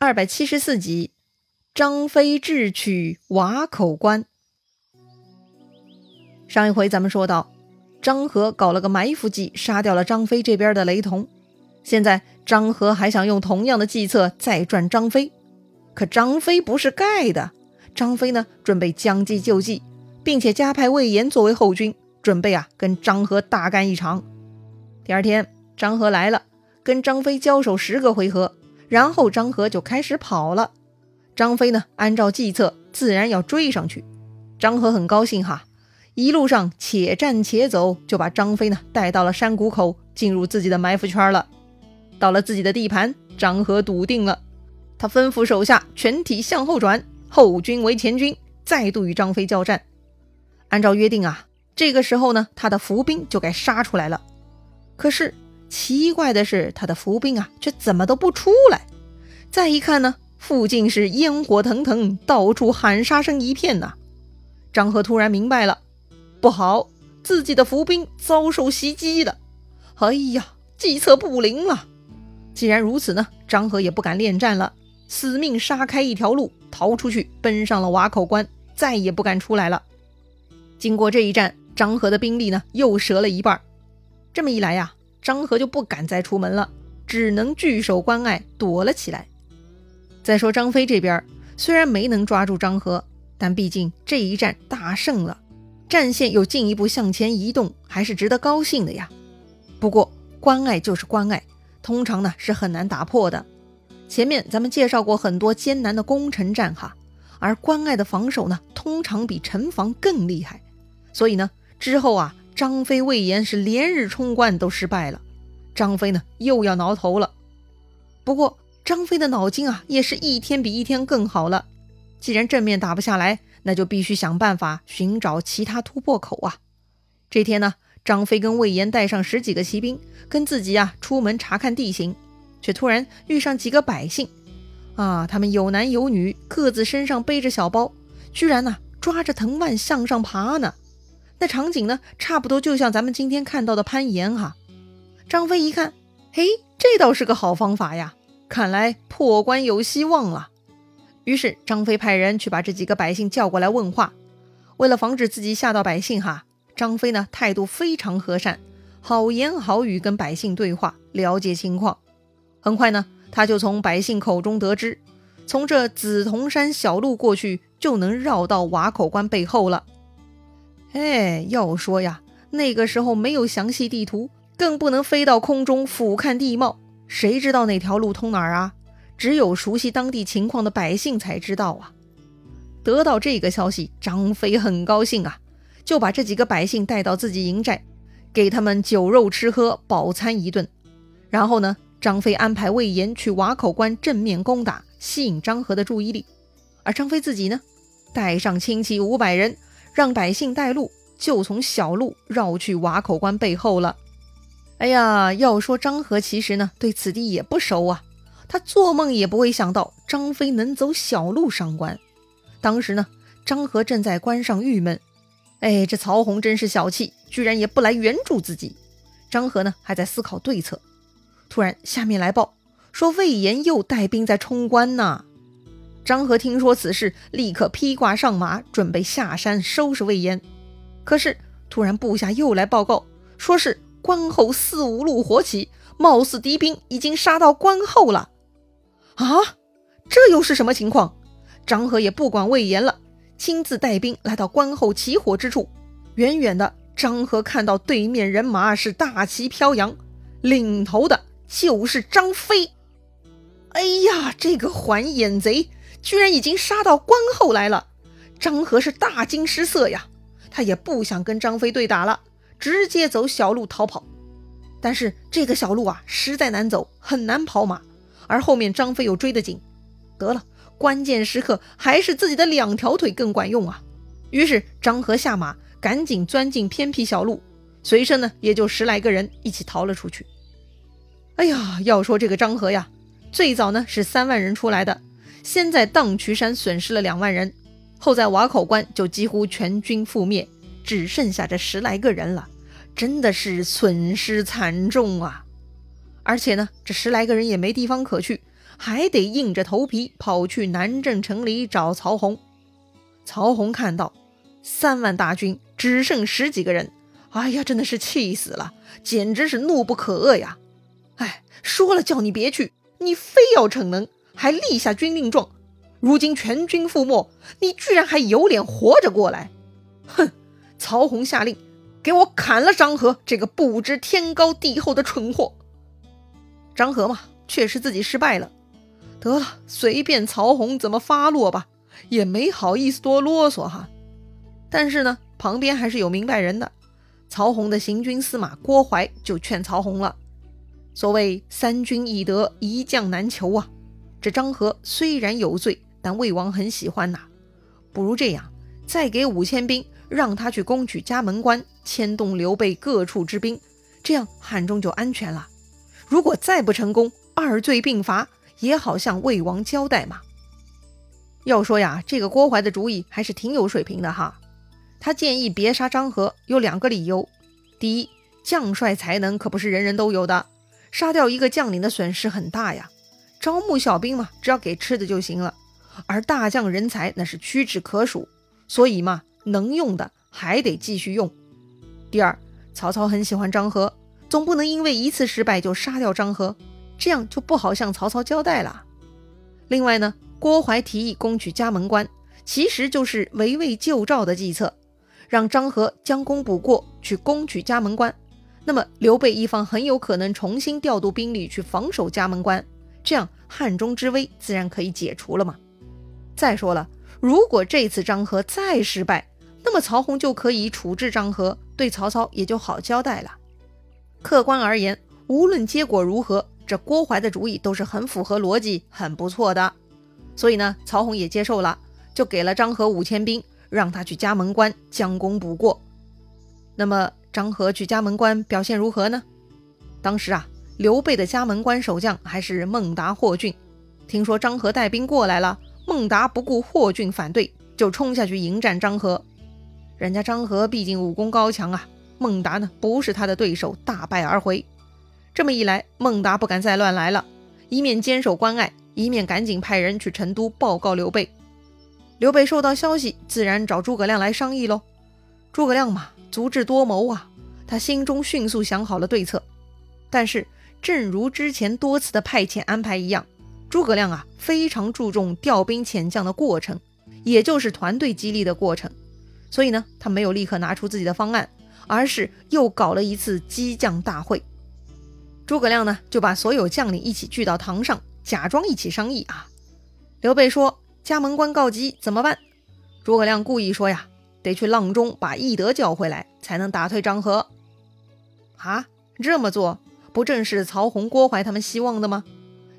二百七十四集，张飞智取瓦口关。上一回咱们说到，张合搞了个埋伏计，杀掉了张飞这边的雷同。现在张合还想用同样的计策再赚张飞，可张飞不是盖的。张飞呢，准备将计就计，并且加派魏延作为后军，准备啊跟张合大干一场。第二天，张合来了，跟张飞交手十个回合。然后张合就开始跑了，张飞呢，按照计策，自然要追上去。张合很高兴哈，一路上且战且走，就把张飞呢带到了山谷口，进入自己的埋伏圈了。到了自己的地盘，张合笃定了，他吩咐手下全体向后转，后军为前军，再度与张飞交战。按照约定啊，这个时候呢，他的伏兵就该杀出来了。可是。奇怪的是，他的伏兵啊，却怎么都不出来。再一看呢，附近是烟火腾腾，到处喊杀声一片呐。张合突然明白了，不好，自己的伏兵遭受袭击了。哎呀，计策不灵了。既然如此呢，张合也不敢恋战了，死命杀开一条路，逃出去，奔上了瓦口关，再也不敢出来了。经过这一战，张合的兵力呢，又折了一半。这么一来呀。张合就不敢再出门了，只能据守关隘躲了起来。再说张飞这边，虽然没能抓住张合，但毕竟这一战大胜了，战线又进一步向前移动，还是值得高兴的呀。不过关隘就是关隘，通常呢是很难打破的。前面咱们介绍过很多艰难的攻城战哈，而关隘的防守呢，通常比城防更厉害，所以呢之后啊。张飞、魏延是连日冲关都失败了，张飞呢又要挠头了。不过张飞的脑筋啊也是一天比一天更好了。既然正面打不下来，那就必须想办法寻找其他突破口啊。这天呢，张飞跟魏延带上十几个骑兵，跟自己啊出门查看地形，却突然遇上几个百姓啊，他们有男有女，各自身上背着小包，居然呢抓着藤蔓向上爬呢。那场景呢，差不多就像咱们今天看到的攀岩哈。张飞一看，嘿，这倒是个好方法呀，看来破关有希望了。于是张飞派人去把这几个百姓叫过来问话。为了防止自己吓到百姓哈，张飞呢态度非常和善，好言好语跟百姓对话，了解情况。很快呢，他就从百姓口中得知，从这紫铜山小路过去，就能绕到瓦口关背后了。哎，要说呀，那个时候没有详细地图，更不能飞到空中俯瞰地貌，谁知道那条路通哪儿啊？只有熟悉当地情况的百姓才知道啊。得到这个消息，张飞很高兴啊，就把这几个百姓带到自己营寨，给他们酒肉吃喝，饱餐一顿。然后呢，张飞安排魏延去瓦口关正面攻打，吸引张合的注意力，而张飞自己呢，带上轻骑五百人。让百姓带路，就从小路绕去瓦口关背后了。哎呀，要说张合其实呢，对此地也不熟啊，他做梦也不会想到张飞能走小路上关。当时呢，张合正在关上郁闷，哎，这曹洪真是小气，居然也不来援助自己。张合呢，还在思考对策。突然，下面来报说魏延又带兵在冲关呢。张合听说此事，立刻披挂上马，准备下山收拾魏延。可是突然部下又来报告，说是关后四五路火起，貌似敌兵已经杀到关后了。啊，这又是什么情况？张合也不管魏延了，亲自带兵来到关后起火之处。远远的，张合看到对面人马是大旗飘扬，领头的就是张飞。哎呀，这个还眼贼！居然已经杀到关后来了，张合是大惊失色呀，他也不想跟张飞对打了，直接走小路逃跑。但是这个小路啊，实在难走，很难跑马，而后面张飞又追得紧。得了，关键时刻还是自己的两条腿更管用啊！于是张合下马，赶紧钻进偏僻小路，随身呢也就十来个人一起逃了出去。哎呀，要说这个张合呀，最早呢是三万人出来的。先在荡渠山损失了两万人，后在瓦口关就几乎全军覆灭，只剩下这十来个人了，真的是损失惨重啊！而且呢，这十来个人也没地方可去，还得硬着头皮跑去南郑城里找曹洪。曹洪看到三万大军只剩十几个人，哎呀，真的是气死了，简直是怒不可遏呀！哎，说了叫你别去，你非要逞能，还立下军令状。如今全军覆没，你居然还有脸活着过来？哼！曹洪下令，给我砍了张合这个不知天高地厚的蠢货。张合嘛，确实自己失败了，得了，随便曹洪怎么发落吧，也没好意思多啰嗦哈。但是呢，旁边还是有明白人的，曹洪的行军司马郭淮就劝曹洪了：所谓三军易得，一将难求啊。这张合虽然有罪。但魏王很喜欢呐，不如这样，再给五千兵，让他去攻取家门关，牵动刘备各处之兵，这样汉中就安全了。如果再不成功，二罪并罚，也好向魏王交代嘛。要说呀，这个郭淮的主意还是挺有水平的哈。他建议别杀张合，有两个理由：第一，将帅才能可不是人人都有的，杀掉一个将领的损失很大呀。招募小兵嘛，只要给吃的就行了。而大将人才那是屈指可数，所以嘛，能用的还得继续用。第二，曹操很喜欢张合，总不能因为一次失败就杀掉张合，这样就不好向曹操交代了。另外呢，郭淮提议攻取嘉门关，其实就是围魏救赵的计策，让张合将功补过去攻取嘉门关。那么刘备一方很有可能重新调度兵力去防守嘉门关，这样汉中之危自然可以解除了嘛。再说了，如果这次张合再失败，那么曹洪就可以处置张合，对曹操也就好交代了。客观而言，无论结果如何，这郭淮的主意都是很符合逻辑、很不错的。所以呢，曹洪也接受了，就给了张合五千兵，让他去嘉门关将功补过。那么张合去嘉门关表现如何呢？当时啊，刘备的嘉门关守将还是孟达、霍峻，听说张合带兵过来了。孟达不顾霍峻反对，就冲下去迎战张合。人家张合毕竟武功高强啊，孟达呢不是他的对手，大败而回。这么一来，孟达不敢再乱来了，一面坚守关隘，一面赶紧派人去成都报告刘备。刘备收到消息，自然找诸葛亮来商议喽。诸葛亮嘛，足智多谋啊，他心中迅速想好了对策。但是，正如之前多次的派遣安排一样。诸葛亮啊，非常注重调兵遣将的过程，也就是团队激励的过程。所以呢，他没有立刻拿出自己的方案，而是又搞了一次激将大会。诸葛亮呢，就把所有将领一起聚到堂上，假装一起商议啊。刘备说：“嘉门关告急，怎么办？”诸葛亮故意说：“呀，得去阆中把翼德叫回来，才能打退张合。”啊，这么做不正是曹洪、郭淮他们希望的吗？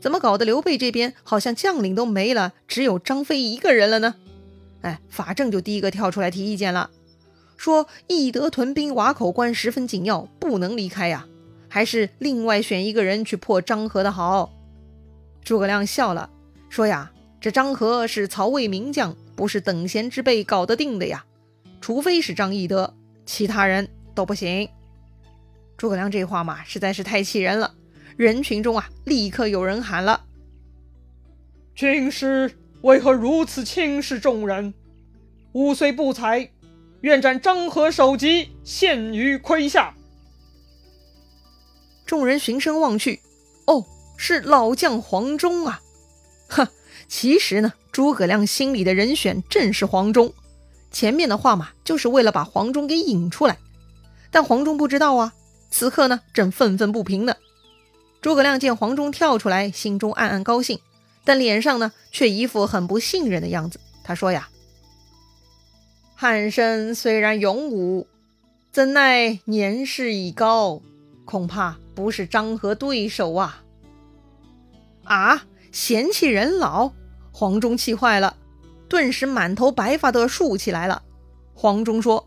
怎么搞得刘备这边好像将领都没了，只有张飞一个人了呢？哎，法正就第一个跳出来提意见了，说翼德屯兵瓦口关十分紧要，不能离开呀，还是另外选一个人去破张合的好。诸葛亮笑了，说呀，这张合是曹魏名将，不是等闲之辈搞得定的呀，除非是张翼德，其他人都不行。诸葛亮这话嘛，实在是太气人了。人群中啊，立刻有人喊了：“军师为何如此轻视众人？吾虽不才，愿斩张合首级，献于麾下。”众人循声望去，哦，是老将黄忠啊！哼，其实呢，诸葛亮心里的人选正是黄忠。前面的话嘛，就是为了把黄忠给引出来。但黄忠不知道啊，此刻呢，正愤愤不平呢。诸葛亮见黄忠跳出来，心中暗暗高兴，但脸上呢却一副很不信任的样子。他说：“呀，汉升虽然勇武，怎奈年事已高，恐怕不是张合对手啊！”啊，嫌弃人老，黄忠气坏了，顿时满头白发都竖起来了。黄忠说：“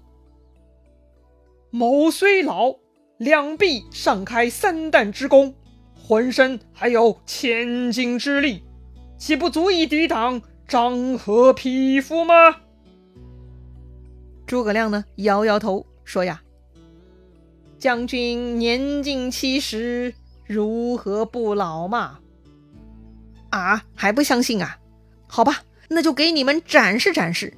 某虽老，两臂尚开三弹之功。”浑身还有千斤之力，岂不足以抵挡张合匹夫吗？诸葛亮呢，摇摇头说：“呀，将军年近七十，如何不老嘛？”啊，还不相信啊？好吧，那就给你们展示展示。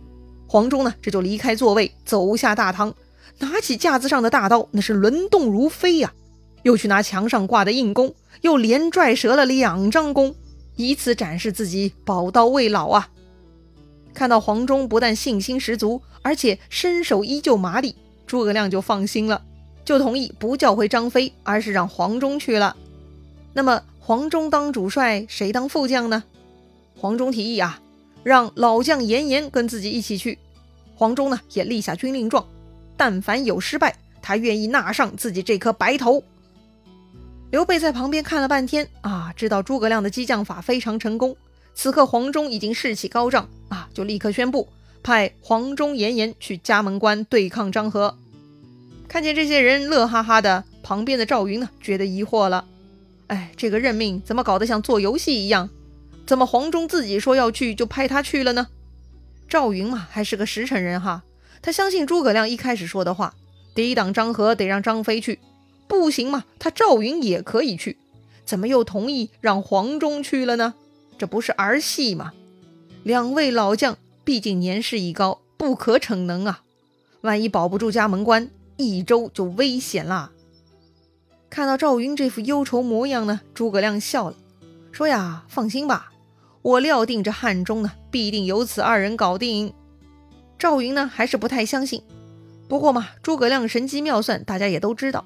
黄忠呢，这就离开座位，走下大堂，拿起架子上的大刀，那是轮动如飞呀。又去拿墙上挂的硬弓，又连拽折了两张弓，以此展示自己宝刀未老啊。看到黄忠不但信心十足，而且身手依旧麻利，诸葛亮就放心了，就同意不叫回张飞，而是让黄忠去了。那么黄忠当主帅，谁当副将呢？黄忠提议啊，让老将严颜跟自己一起去。黄忠呢也立下军令状，但凡有失败，他愿意纳上自己这颗白头。刘备在旁边看了半天啊，知道诸葛亮的激将法非常成功。此刻黄忠已经士气高涨啊，就立刻宣布派黄忠、严颜去嘉门关对抗张合。看见这些人乐哈哈的，旁边的赵云呢觉得疑惑了。哎，这个任命怎么搞得像做游戏一样？怎么黄忠自己说要去就派他去了呢？赵云嘛还是个实诚人哈，他相信诸葛亮一开始说的话，抵挡张合得让张飞去，不行嘛，他赵云也可以去，怎么又同意让黄忠去了呢？这不是儿戏吗？两位老将毕竟年事已高，不可逞能啊！万一保不住家门关，益州就危险啦。看到赵云这副忧愁模样呢，诸葛亮笑了，说：“呀，放心吧，我料定这汉中呢，必定由此二人搞定。”赵云呢，还是不太相信。不过嘛，诸葛亮神机妙算，大家也都知道。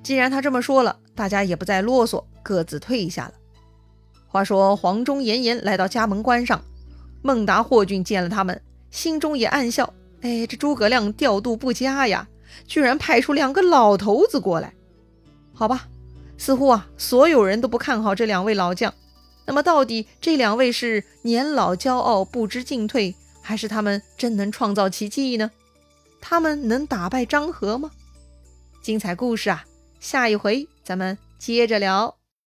既然他这么说了，大家也不再啰嗦，各自退下了。话说黄忠、严颜来到家门关上，孟达、霍峻见了他们，心中也暗笑：哎，这诸葛亮调度不佳呀，居然派出两个老头子过来。好吧，似乎啊，所有人都不看好这两位老将。那么，到底这两位是年老骄傲不知进退，还是他们真能创造奇迹呢？他们能打败张合吗？精彩故事啊，下一回咱们接着聊。